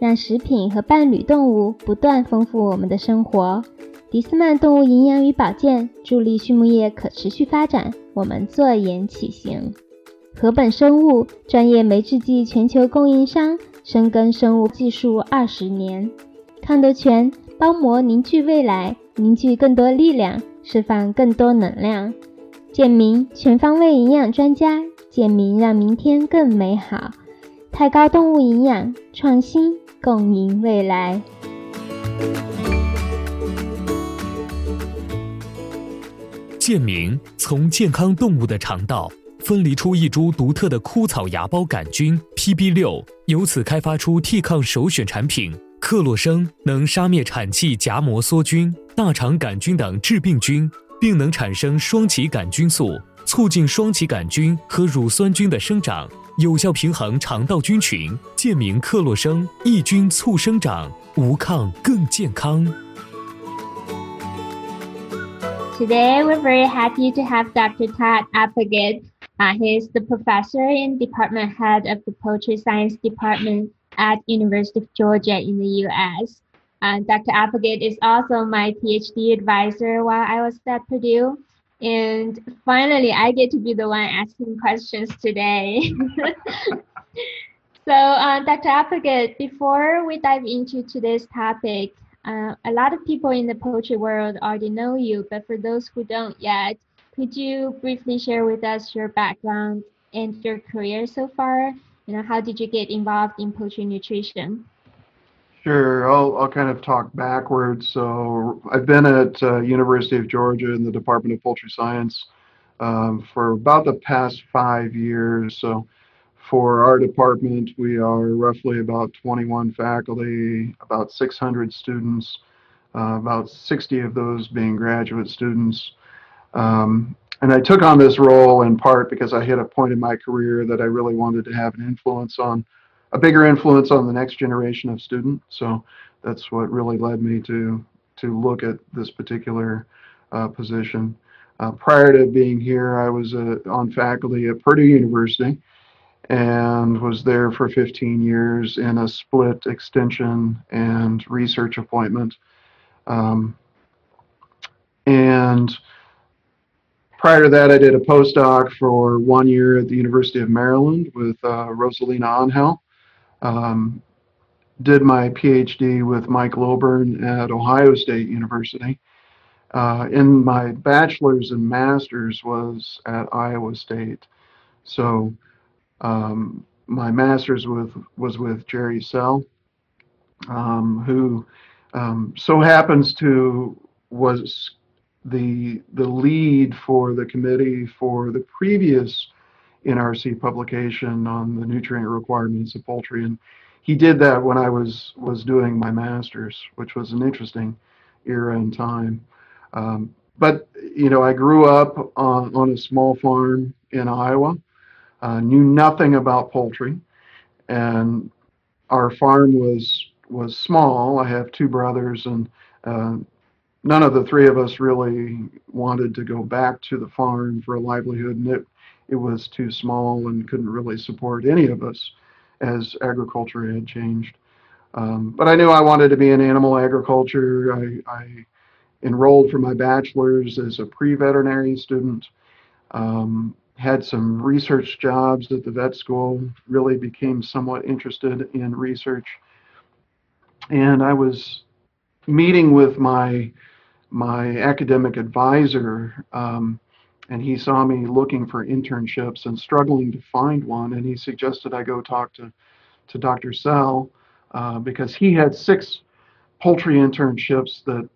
让食品和伴侣动物不断丰富我们的生活。迪斯曼动物营养与保健助力畜牧业可持续发展，我们坐言起行。禾本生物专业酶制剂全球供应商，深耕生物技术二十年。康德全包膜凝聚未来，凝聚更多力量，释放更多能量。健明全方位营养专家，健明让明天更美好。太高动物营养创新。共赢未来。健明从健康动物的肠道分离出一株独特的枯草芽孢杆菌 PB 六，由此开发出替抗首选产品克洛生，能杀灭产气荚膜梭菌、大肠杆菌等致病菌，并能产生双歧杆菌素，促进双歧杆菌和乳酸菌的生长。有效平衡肠道菌群，健明克洛生抑菌促生长，无抗更健康。Today we're very happy to have Dr. Todd Applegate. Uh, he's the professor and department head of the poultry science department at University of Georgia in the U.S. Uh, Dr. Applegate is also my PhD advisor while I was at Purdue. And finally, I get to be the one asking questions today. so, uh, Dr. Applegate, before we dive into today's topic, uh, a lot of people in the poultry world already know you, but for those who don't yet, could you briefly share with us your background and your career so far? You know, how did you get involved in poultry nutrition? Sure, I'll, I'll kind of talk backwards. So I've been at uh, University of Georgia in the Department of Poultry Science um, for about the past five years. So for our department, we are roughly about 21 faculty, about 600 students, uh, about 60 of those being graduate students. Um, and I took on this role in part because I hit a point in my career that I really wanted to have an influence on a bigger influence on the next generation of student. So that's what really led me to to look at this particular uh, position. Uh, prior to being here, I was uh, on faculty at Purdue University and was there for 15 years in a split extension and research appointment. Um, and prior to that, I did a postdoc for one year at the University of Maryland with uh, Roselina Angel um, did my PhD with Mike Lilburn at Ohio State University. Uh, and my bachelor's and master's was at Iowa State. So um, my master's with was with Jerry Sell, um, who um, so happens to was the the lead for the committee for the previous NRC publication on the nutrient requirements of poultry. And he did that when I was was doing my master's, which was an interesting era and time. Um, but you know, I grew up on, on a small farm in Iowa, uh, knew nothing about poultry, and our farm was was small. I have two brothers, and uh, none of the three of us really wanted to go back to the farm for a livelihood. And it it was too small and couldn't really support any of us as agriculture had changed. Um, but I knew I wanted to be in animal agriculture. I, I enrolled for my bachelor's as a pre-veterinary student. Um, had some research jobs at the vet school. Really became somewhat interested in research, and I was meeting with my my academic advisor um, and he saw me looking for internships and struggling to find one and he suggested i go talk to, to dr sell uh, because he had six poultry internships that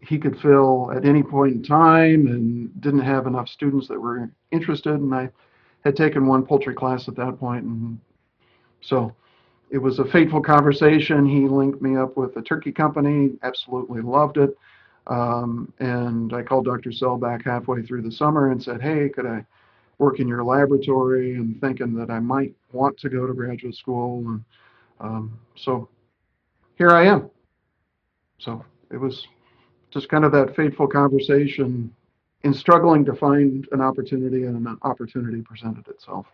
he could fill at any point in time and didn't have enough students that were interested and i had taken one poultry class at that point and so it was a fateful conversation. He linked me up with a turkey company, absolutely loved it. Um, and I called Dr. Sell back halfway through the summer and said, hey, could I work in your laboratory? And thinking that I might want to go to graduate school. And um, so here I am. So it was just kind of that fateful conversation in struggling to find an opportunity and an opportunity presented itself.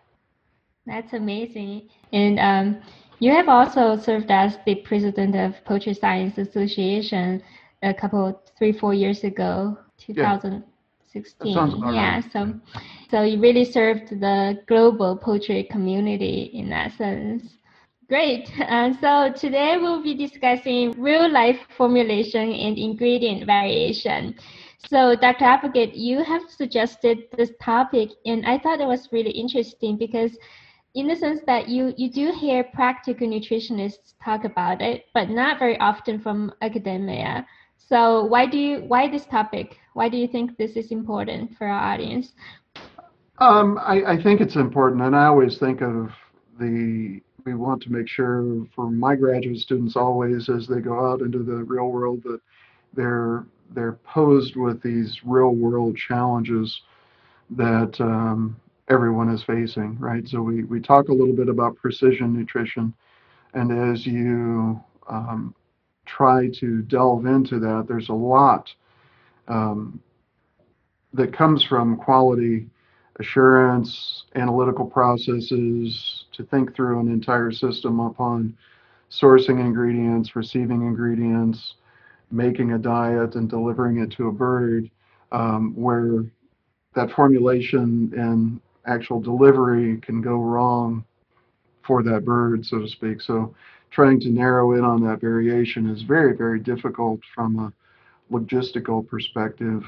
That's amazing. And um, you have also served as the president of Poultry Science Association a couple, three, four years ago, 2016. Yeah, yeah right. so so you really served the global poultry community in that sense. Great. Uh, so today we'll be discussing real life formulation and ingredient variation. So, Dr. Applegate, you have suggested this topic, and I thought it was really interesting because, in the sense that you, you do hear practical nutritionists talk about it, but not very often from academia. So, why do you why this topic? Why do you think this is important for our audience? Um, I, I think it's important, and I always think of the we want to make sure for my graduate students always as they go out into the real world that they're they're posed with these real world challenges that um, everyone is facing, right? So we, we talk a little bit about precision nutrition, and as you um, try to delve into that, there's a lot um, that comes from quality assurance, analytical processes, to think through an entire system upon sourcing ingredients, receiving ingredients, making a diet and delivering it to a bird um, where that formulation and actual delivery can go wrong for that bird, so to speak. So trying to narrow in on that variation is very, very difficult from a logistical perspective.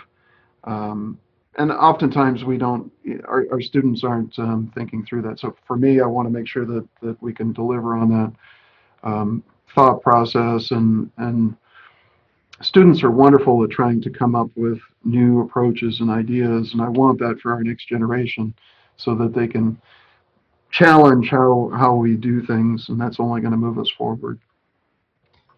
Um, and oftentimes we don't, our, our students aren't um, thinking through that. So for me, I want to make sure that, that we can deliver on that um, thought process and, and students are wonderful at trying to come up with new approaches and ideas, and I want that for our next generation so that they can challenge how, how we do things, and that's only going to move us forward.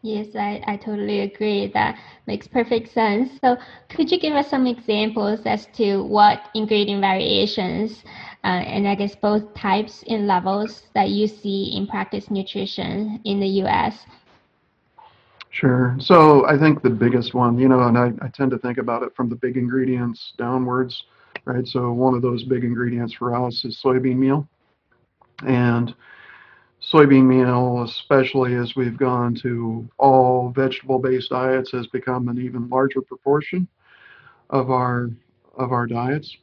Yes, I, I totally agree. That makes perfect sense. So, could you give us some examples as to what ingredient variations, uh, and I guess both types and levels that you see in practice nutrition in the US? Sure. So I think the biggest one, you know, and I, I tend to think about it from the big ingredients downwards, right? So one of those big ingredients for us is soybean meal. And soybean meal, especially as we've gone to all vegetable-based diets, has become an even larger proportion of our of our diets.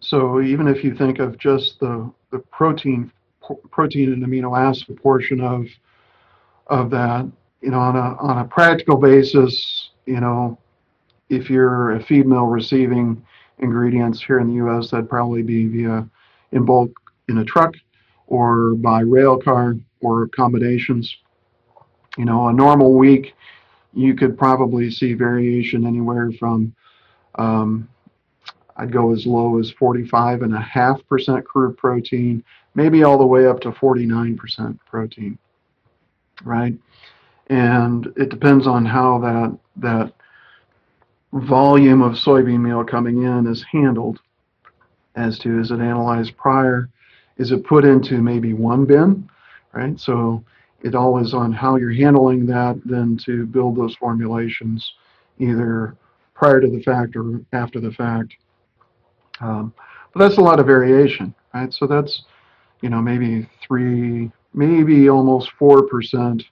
So even if you think of just the the protein protein and amino acid portion of of that, you know, on a on a practical basis, you know, if you're a feed mill receiving ingredients here in the U.S., that'd probably be via in bulk in a truck or by rail car or combinations. You know, a normal week, you could probably see variation anywhere from um, I'd go as low as 45 and a half percent crude protein, maybe all the way up to 49% protein, right? and it depends on how that that volume of soybean meal coming in is handled as to is it analyzed prior is it put into maybe one bin right so it all is on how you're handling that then to build those formulations either prior to the fact or after the fact um, but that's a lot of variation right so that's you know maybe three maybe almost four percent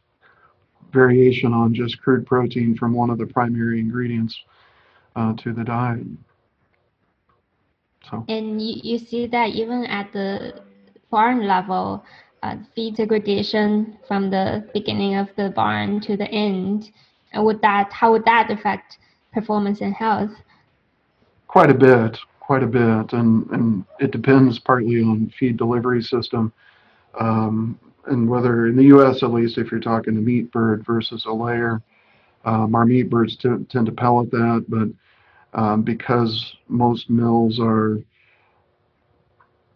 variation on just crude protein from one of the primary ingredients uh, to the diet. So. And you, you see that even at the barn level, uh, feed segregation from the beginning of the barn to the end, and would that how would that affect performance and health? Quite a bit, quite a bit, and and it depends partly on feed delivery system. Um, and whether in the U.S. at least, if you're talking a meat bird versus a layer, um, our meat birds t- tend to pellet that, but um, because most mills are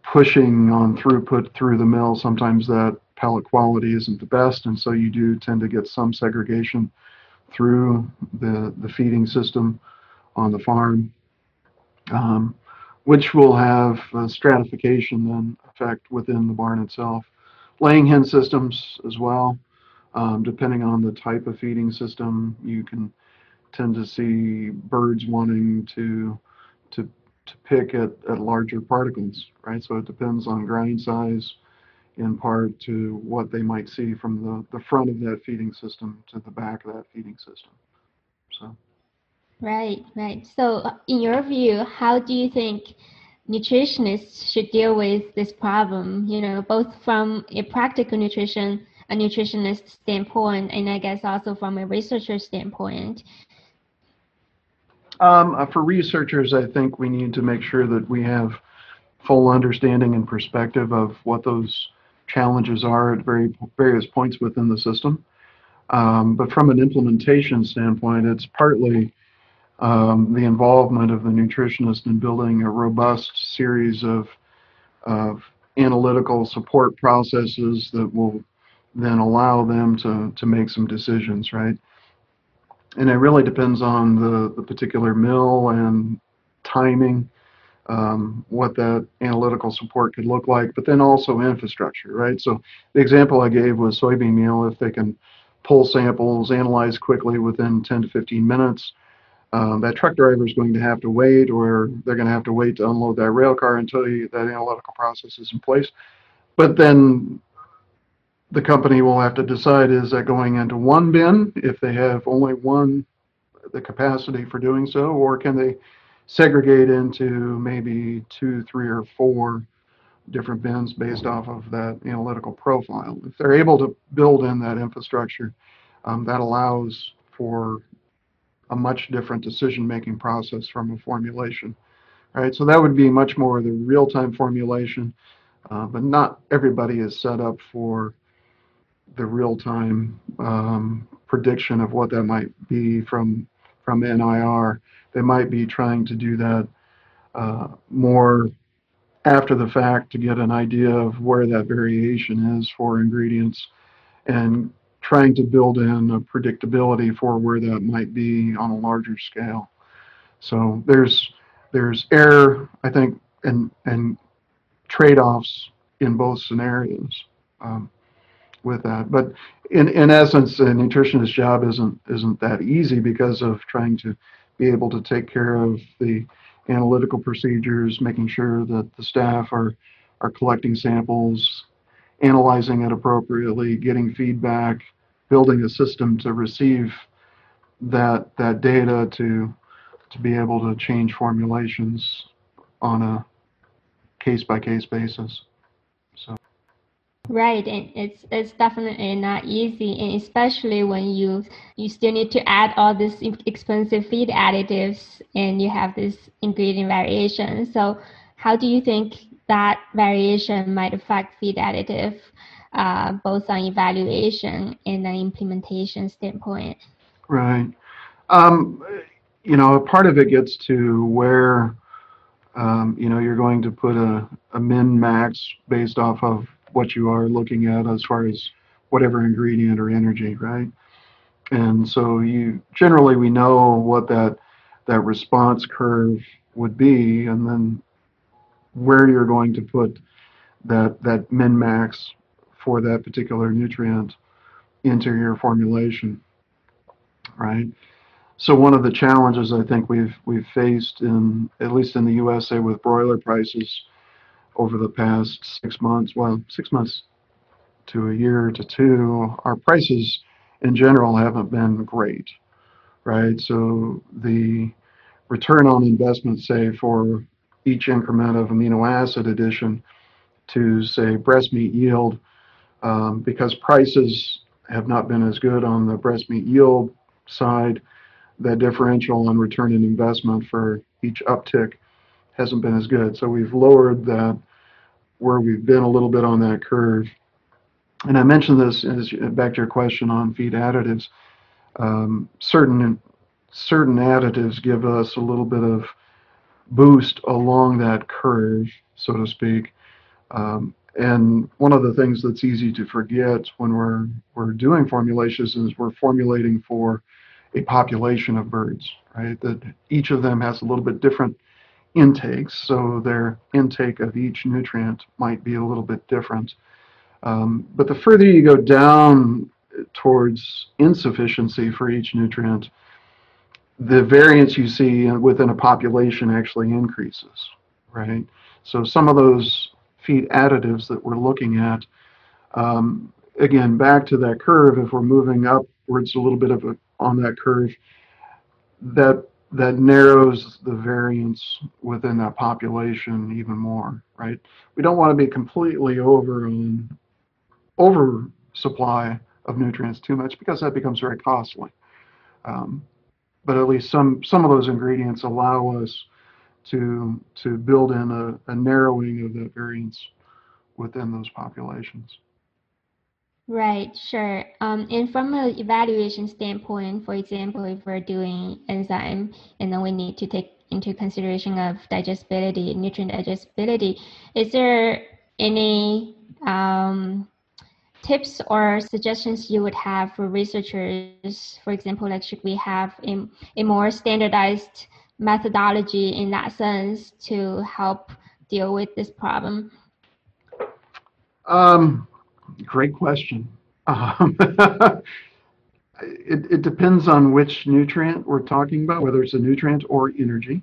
pushing on throughput through the mill, sometimes that pellet quality isn't the best, and so you do tend to get some segregation through the, the feeding system on the farm, um, which will have stratification then effect within the barn itself. Laying hen systems as well, um, depending on the type of feeding system, you can tend to see birds wanting to to pick at, at larger particles, right? So it depends on grain size in part to what they might see from the, the front of that feeding system to the back of that feeding system. So Right, right. So uh, in your view, how do you think nutritionists should deal with this problem, you know, both from a practical nutrition a nutritionist standpoint and I guess also from a researcher standpoint? Um, uh, for researchers, I think we need to make sure that we have full understanding and perspective of what those challenges are at very various points within the system. Um, but from an implementation standpoint, it's partly um, the involvement of the nutritionist in building a robust series of, of analytical support processes that will then allow them to, to make some decisions, right? And it really depends on the, the particular mill and timing, um, what that analytical support could look like, but then also infrastructure, right? So the example I gave was soybean meal, if they can pull samples, analyze quickly within 10 to 15 minutes, um, that truck driver is going to have to wait or they're going to have to wait to unload that rail car until you, that analytical process is in place. But then the company will have to decide is that going into one bin if they have only one the capacity for doing so? Or can they segregate into maybe two three or four different bins based off of that analytical profile? If they're able to build in that infrastructure um, that allows for a much different decision making process from a formulation right? So that would be much more of the real-time formulation uh, but not everybody is set up for the real-time um, prediction of what that might be from from NIR. They might be trying to do that uh, more after the fact to get an idea of where that variation is for ingredients and trying to build in a predictability for where that might be on a larger scale. So there's there's error, I think, and and trade-offs in both scenarios. Um, with that. But in, in essence, a nutritionist's job isn't isn't that easy because of trying to be able to take care of the analytical procedures, making sure that the staff are are collecting samples, analyzing it appropriately, getting feedback, building a system to receive that that data to to be able to change formulations on a case by case basis. Right, and it's it's definitely not easy, and especially when you you still need to add all these expensive feed additives, and you have this ingredient variation. So, how do you think that variation might affect feed additive, uh, both on evaluation and an implementation standpoint? Right. Um, you know, a part of it gets to where um, you know you're going to put a, a min max based off of what you are looking at as far as whatever ingredient or energy, right? And so you generally we know what that that response curve would be, and then where you're going to put that that min max for that particular nutrient into your formulation, right? So one of the challenges I think we've we've faced in at least in the USA with broiler prices over the past six months, well, six months to a year to two, our prices in general haven't been great, right? So the return on investment, say, for each increment of amino acid addition to, say, breast meat yield, um, because prices have not been as good on the breast meat yield side, that differential on return on investment for each uptick hasn't been as good. So we've lowered that where we've been a little bit on that curve. And I mentioned this as back to your question on feed additives. Um, certain certain additives give us a little bit of boost along that curve, so to speak. Um, And one of the things that's easy to forget when we're we're doing formulations is we're formulating for a population of birds, right? That each of them has a little bit different intakes, so their intake of each nutrient might be a little bit different. Um, but the further you go down towards insufficiency for each nutrient, the variance you see within a population actually increases, right? So some of those feed additives that we're looking at, um, again, back to that curve, if we're moving upwards a little bit of a, on that curve, that that narrows the variance within that population even more, right? We don't want to be completely over on oversupply of nutrients too much because that becomes very costly. Um, but at least some some of those ingredients allow us to to build in a, a narrowing of that variance within those populations. Right, sure. Um, and from an evaluation standpoint, for example, if we're doing enzyme and then we need to take into consideration of digestibility, nutrient digestibility, is there any um, tips or suggestions you would have for researchers? For example, like should we have a, a more standardized methodology in that sense to help deal with this problem? Um, great question. Um, it, it depends on which nutrient we're talking about, whether it's a nutrient or energy.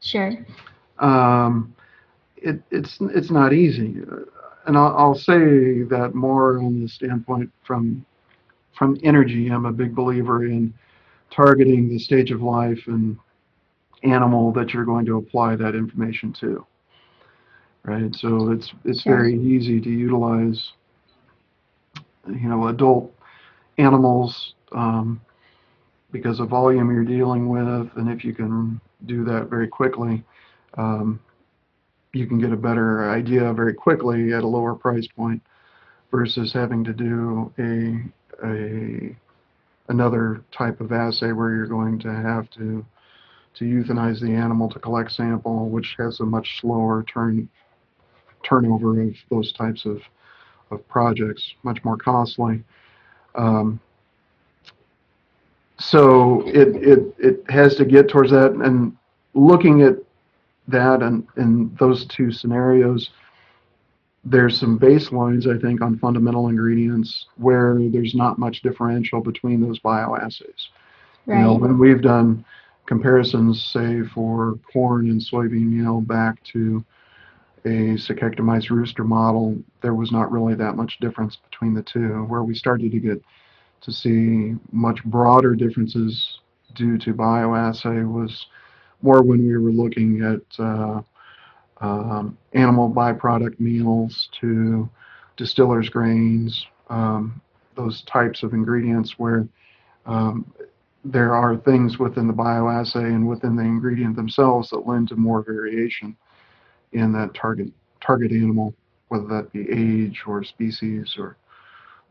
Sure. Um, it, it's it's not easy, and I'll, I'll say that more on the standpoint from from energy. I'm a big believer in targeting the stage of life and animal that you're going to apply that information to. Right. So it's it's sure. very easy to utilize you know adult animals um, because of volume you're dealing with, and if you can do that very quickly, um, you can get a better idea very quickly at a lower price point versus having to do a a another type of assay where you're going to have to to euthanize the animal to collect sample, which has a much slower turn turnover of those types of of projects, much more costly. Um, so it, it, it has to get towards that and looking at that and in those two scenarios, there's some baselines, I think, on fundamental ingredients where there's not much differential between those bioassays. Right. You know, when we've done comparisons, say, for corn and soybean meal back to a cecectomized rooster model, there was not really that much difference between the two. Where we started to get to see much broader differences due to bioassay was more when we were looking at uh, um, animal byproduct meals to distillers grains, um, those types of ingredients where um, there are things within the bioassay and within the ingredient themselves that lend to more variation in that target target animal, whether that be age or species or.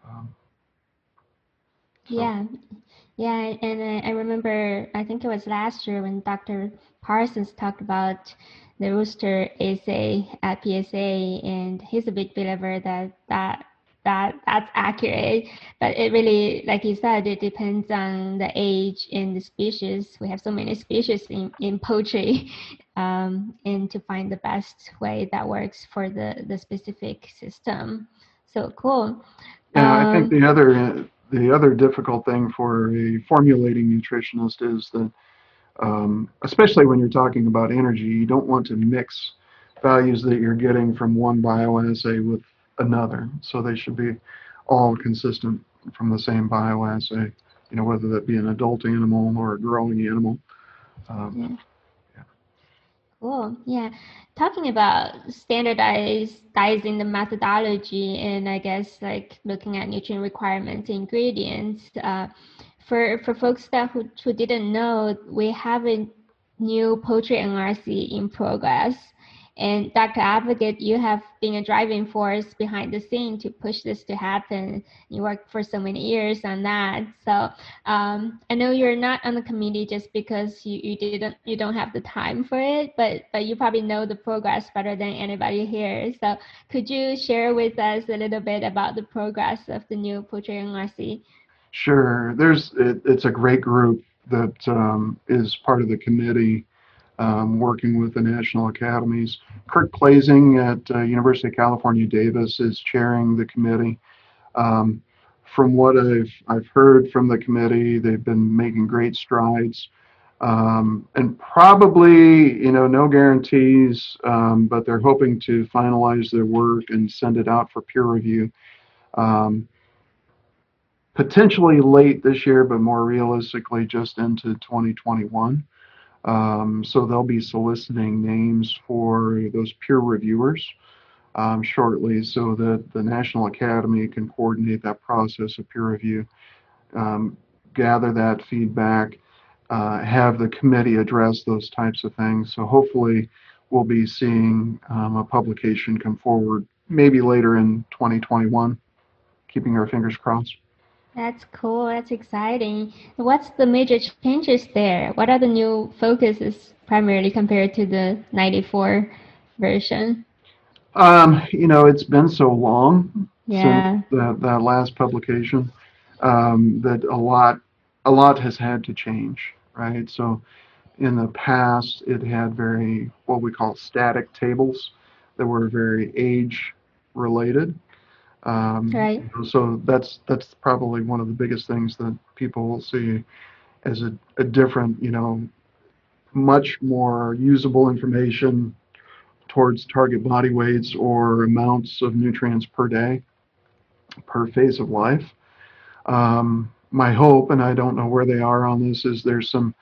Um, so. Yeah, yeah, and I, remember I think it was last year when Dr. Parsons talked about the rooster assay at PSA, and he's a big believer that that that that's accurate. But it really, like you said, it depends on the age and the species. We have so many species in, in poultry, um, and to find the best way that works for the, the specific system. So cool. Yeah, um, I think um, the other the other difficult thing for a formulating nutritionist is that, um, especially when you're talking about energy, you don't want to mix values that you're getting from one bioassay with another. So they should be all consistent from the same bioassay, you know, whether that be an adult animal or a growing animal. Um, yeah. Cool. Yeah. Talking about standardizing the methodology and I guess like looking at nutrient requirements, ingredients, uh, for, for folks that who, who didn't know, we have a new poultry NRC in progress. And Dr. Applegate, you have been a driving force behind the scene to push this to happen. You worked for so many years on that. So um, I know you're not on the committee just because you, you didn't you don't have the time for it, but but you probably know the progress better than anybody here. So could you share with us a little bit about the progress of the new poultry NRC? Sure. There's it, it's a great group that um, is part of the committee um, working with the national academies. Kirk Klasing at uh, University of California, Davis is chairing the committee. Um, from what I've I've heard from the committee, they've been making great strides. Um, and probably, you know, no guarantees, um, but they're hoping to finalize their work and send it out for peer review. Um, potentially late this year, but more realistically, just into 2021. Um, so they'll be soliciting names for those peer reviewers um, shortly so that the National Academy can coordinate that process of peer review, um, gather that feedback, uh, have the committee address those types of things. So hopefully we'll be seeing um, a publication come forward maybe later in 2021, keeping our fingers crossed. That's cool. That's exciting. What's the major changes there? What are the new focuses primarily compared to the 94 version? Um, you know, it's been so long Yeah. since that, that last publication um, that a lot a lot has had to change, right? So in the past, it had very what we call static tables that were very age related. Um, Right. So that's that's probably one of the biggest things that people will see as a, a different, you know, much more usable information towards target body weights or amounts of nutrients per day, per phase of life. Um, my hope, and I don't know where they are on this, is there's some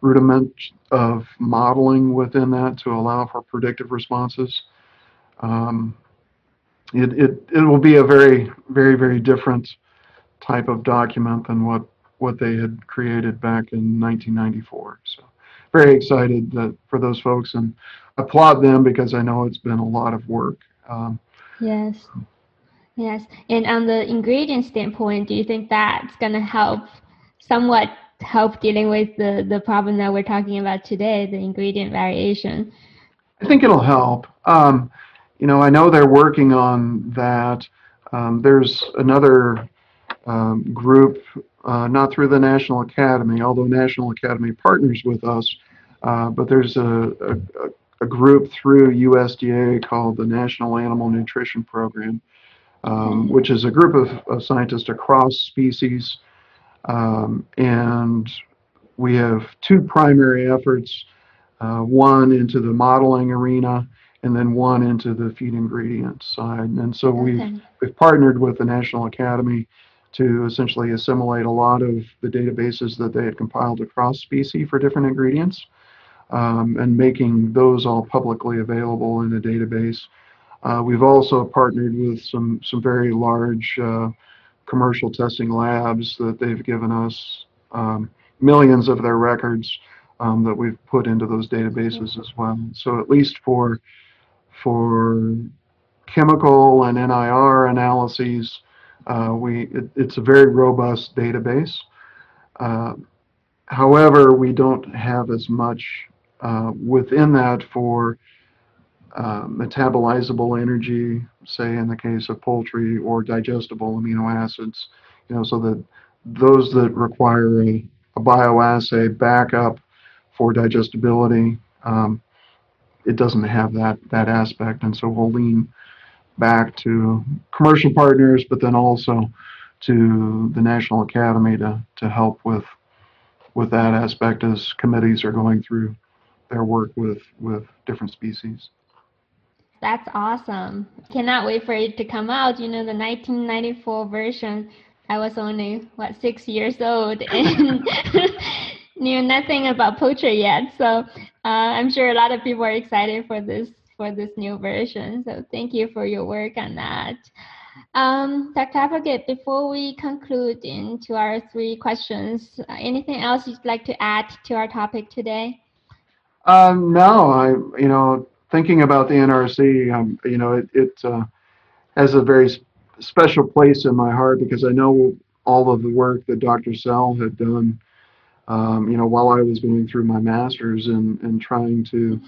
rudiment of modeling within that to allow for predictive responses. Um, it, it, it will be a very, very, very different type of document than what, what they had created back in 1994. So very excited that for those folks and applaud them because I know it's been a lot of work. Um, Yes. Yes. And on the ingredient standpoint, do you think that's going to help somewhat help dealing with the, the problem that we're talking about today, the ingredient variation? I think it'll help. Um, you know, I know they're working on that. Um, there's another um, group, uh, not through the National Academy, although National Academy partners with us, uh, but there's a, a, a group through USDA called the National Animal Nutrition Program, um, which is a group of, of scientists across species. Um, and we have two primary efforts uh, one into the modeling arena and then one into the feed ingredients side. And so we've, we've partnered with the National Academy to essentially assimilate a lot of the databases that they had compiled across species for different ingredients um, and making those all publicly available in a database. Uh, we've also partnered with some, some very large uh, commercial testing labs that they've given us um, millions of their records um, that we've put into those databases as well. So at least for for chemical and NIR analyses, uh, we it, it's a very robust database. Uh, however, we don't have as much uh, within that for uh, metabolizable energy, say in the case of poultry, or digestible amino acids. You know, so that those that require a, a bioassay backup for digestibility, um, it doesn't have that that aspect, and so we'll lean back to commercial partners, but then also to the National Academy to to help with with that aspect as committees are going through their work with with different species. That's awesome. Cannot wait for it to come out. You know, the 1994 version, I was only, what, six years old and knew nothing about poultry yet. So uh, I'm sure a lot of people are excited for this for this new version. So thank you for your work on that. Um, Dr. Applegate, before we conclude into our three questions, uh, anything else you'd like to add to our topic today? Um, no, I you know thinking about the NRC, um, you know, it, it uh, has a very special place in my heart because I know all of the work that Dr. Sell had done, um, you know, while I was going through my master's and, and trying to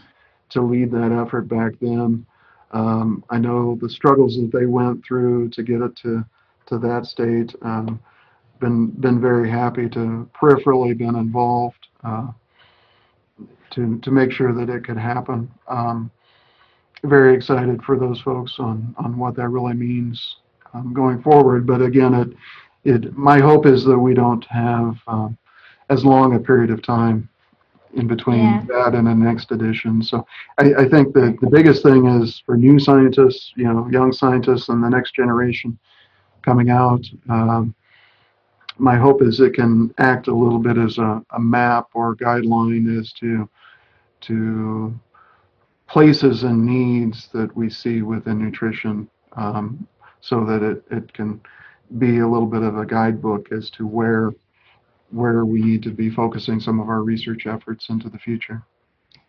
to lead that effort back then. Um, I know the struggles that they went through to get it to to that state. Um, been been very happy to peripherally been involved uh, to to make sure that it could happen. Um, very excited for those folks on on what that really means um, going forward. But again, it it my hope is that we don't have um, as long a period of time in between yeah. that and the next edition. So I, I, think that the biggest thing is for new scientists, you know, young scientists and the next generation coming out. Um, my hope is it can act a little bit as a, a map or guideline as to to places and needs that we see within nutrition um, so that it, it can be a little bit of a guidebook as to where where we need to be focusing some of our research efforts into the future.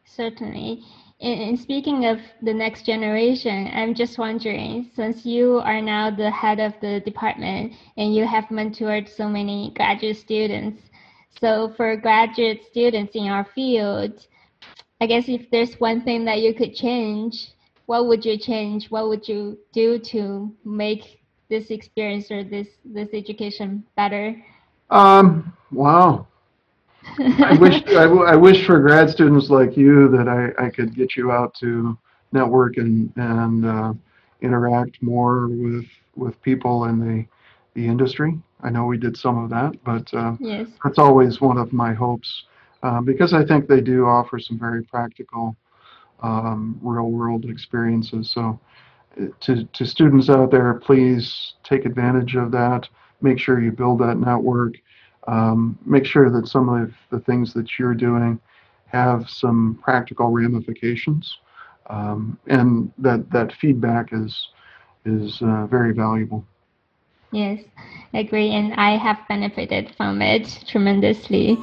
Certainly. And speaking of the next generation, I'm just wondering, since you are now the head of the department and you have mentored so many graduate students, so for graduate students in our field, I guess if there's one thing that you could change, what would you change? What would you do to make this experience or this this education better? Um, wow. I wish I, I wish for grad students like you that I, I could get you out to network and and uh, interact more with with people in the the industry. I know we did some of that, but uh, yes. that's always one of my hopes uh, because I think they do offer some very practical, um, real world experiences. So, uh, to, to students out there, please take advantage of that Make sure you build that network. Um, make sure that some of the things that you're doing have some practical ramifications, um, and that that feedback is is uh, very valuable. Yes, I agree, and I have benefited from it tremendously.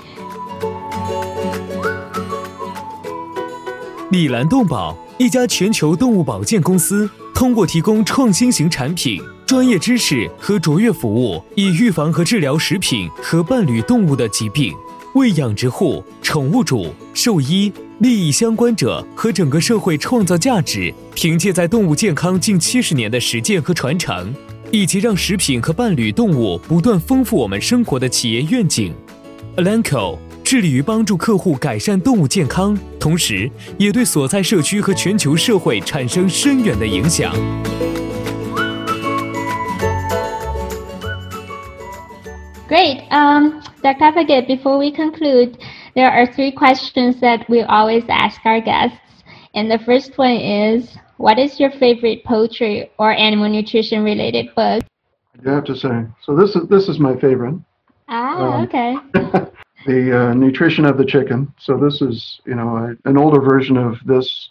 米兰动保，一家全球动物保健公司，通过提供创新型产品、 专业知识和卓越服务，以预防和治疗食品和伴侣动物的疾病，为养殖户、宠物主、兽医、利益相关者和整个社会创造价值。凭借在动物健康近七十年的实践和传承，以及让食品和伴侣动物不断丰富我们生活的企业愿景，Alanco。致力于帮助客户改善动物健康，同时也对所在社区和全球社会产生深远的影响。Great. Um, Dr. Applegate, before we conclude, there are three questions that we always ask our guests. And the first one is What is your favorite poultry or animal nutrition related book? I do have to say. So, this is, this is my favorite. Ah, um, okay. the uh, nutrition of the chicken. So this is, you know, a, an older version of this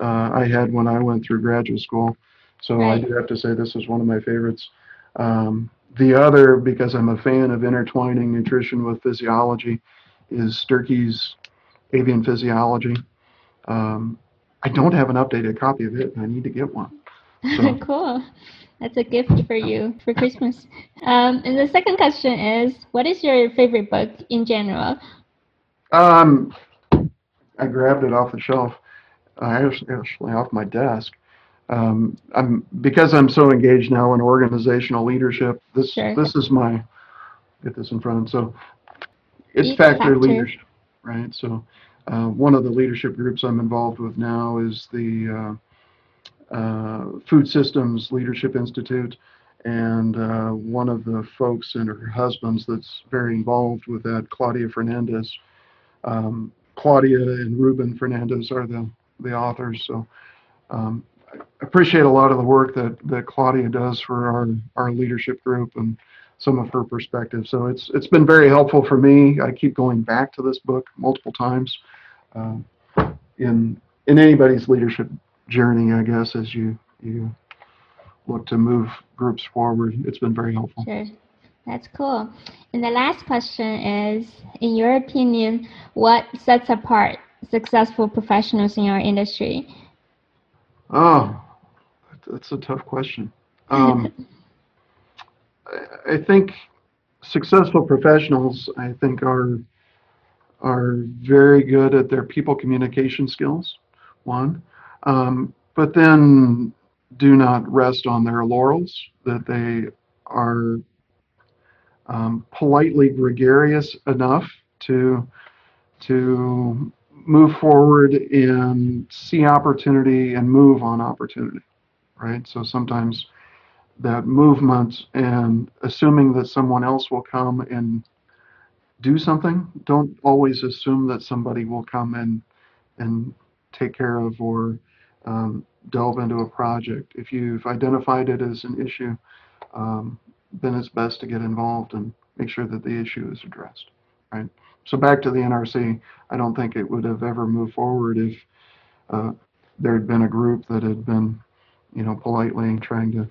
uh, I had when I went through graduate school. So right. I do have to say this is one of my favorites. Um, the other, because I'm a fan of intertwining nutrition with physiology, is Sturkie's Avian Physiology. Um, I don't have an updated copy of it, and I need to get one. So, cool. That's a gift for you for Christmas. Um, and the second question is, what is your favorite book in general? Um, I grabbed it off the shelf, uh, actually, actually off my desk. Um, I'm because I'm so engaged now in organizational leadership. This sure. this is my get this in front. So it's factor, factor, leadership, right? So uh, one of the leadership groups I'm involved with now is the uh, uh, Food Systems Leadership Institute, and uh, one of the folks and her husband's that's very involved with that, Claudia Fernandez. Um, Claudia and Ruben Fernandez are the, the authors. So um, appreciate a lot of the work that, that Claudia does for our, our leadership group and some of her perspective. So it's it's been very helpful for me. I keep going back to this book multiple times. Uh, in in anybody's leadership journey, I guess, as you you look to move groups forward. It's been very helpful. Sure. That's cool. And the last question is, in your opinion, what sets apart successful professionals in our industry? Oh, that's a tough question. Um, I, think successful professionals, I think, are are very good at their people communication skills. One, um, but then do not rest on their laurels. That they are um, politely gregarious enough to to move forward and see opportunity and move on opportunity, right? So sometimes that movement and assuming that someone else will come and do something, don't always assume that somebody will come and and take care of or um, delve into a project. If you've identified it as an issue, um, then it's best to get involved and make sure that the issue is addressed, right? So back to the NRC, I don't think it would have ever moved forward if uh, there had been a group that had been, you know, politely trying to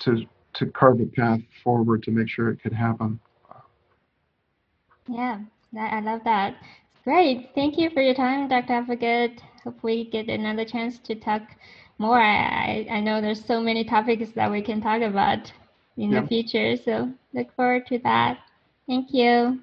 to to carve a path forward to make sure it could happen. Yeah, I love that. Great. Thank you for your time, Dr. Applegate. Hope we get another chance to talk more. I, I know there's so many topics that we can talk about in the future, so look forward to that. Thank you.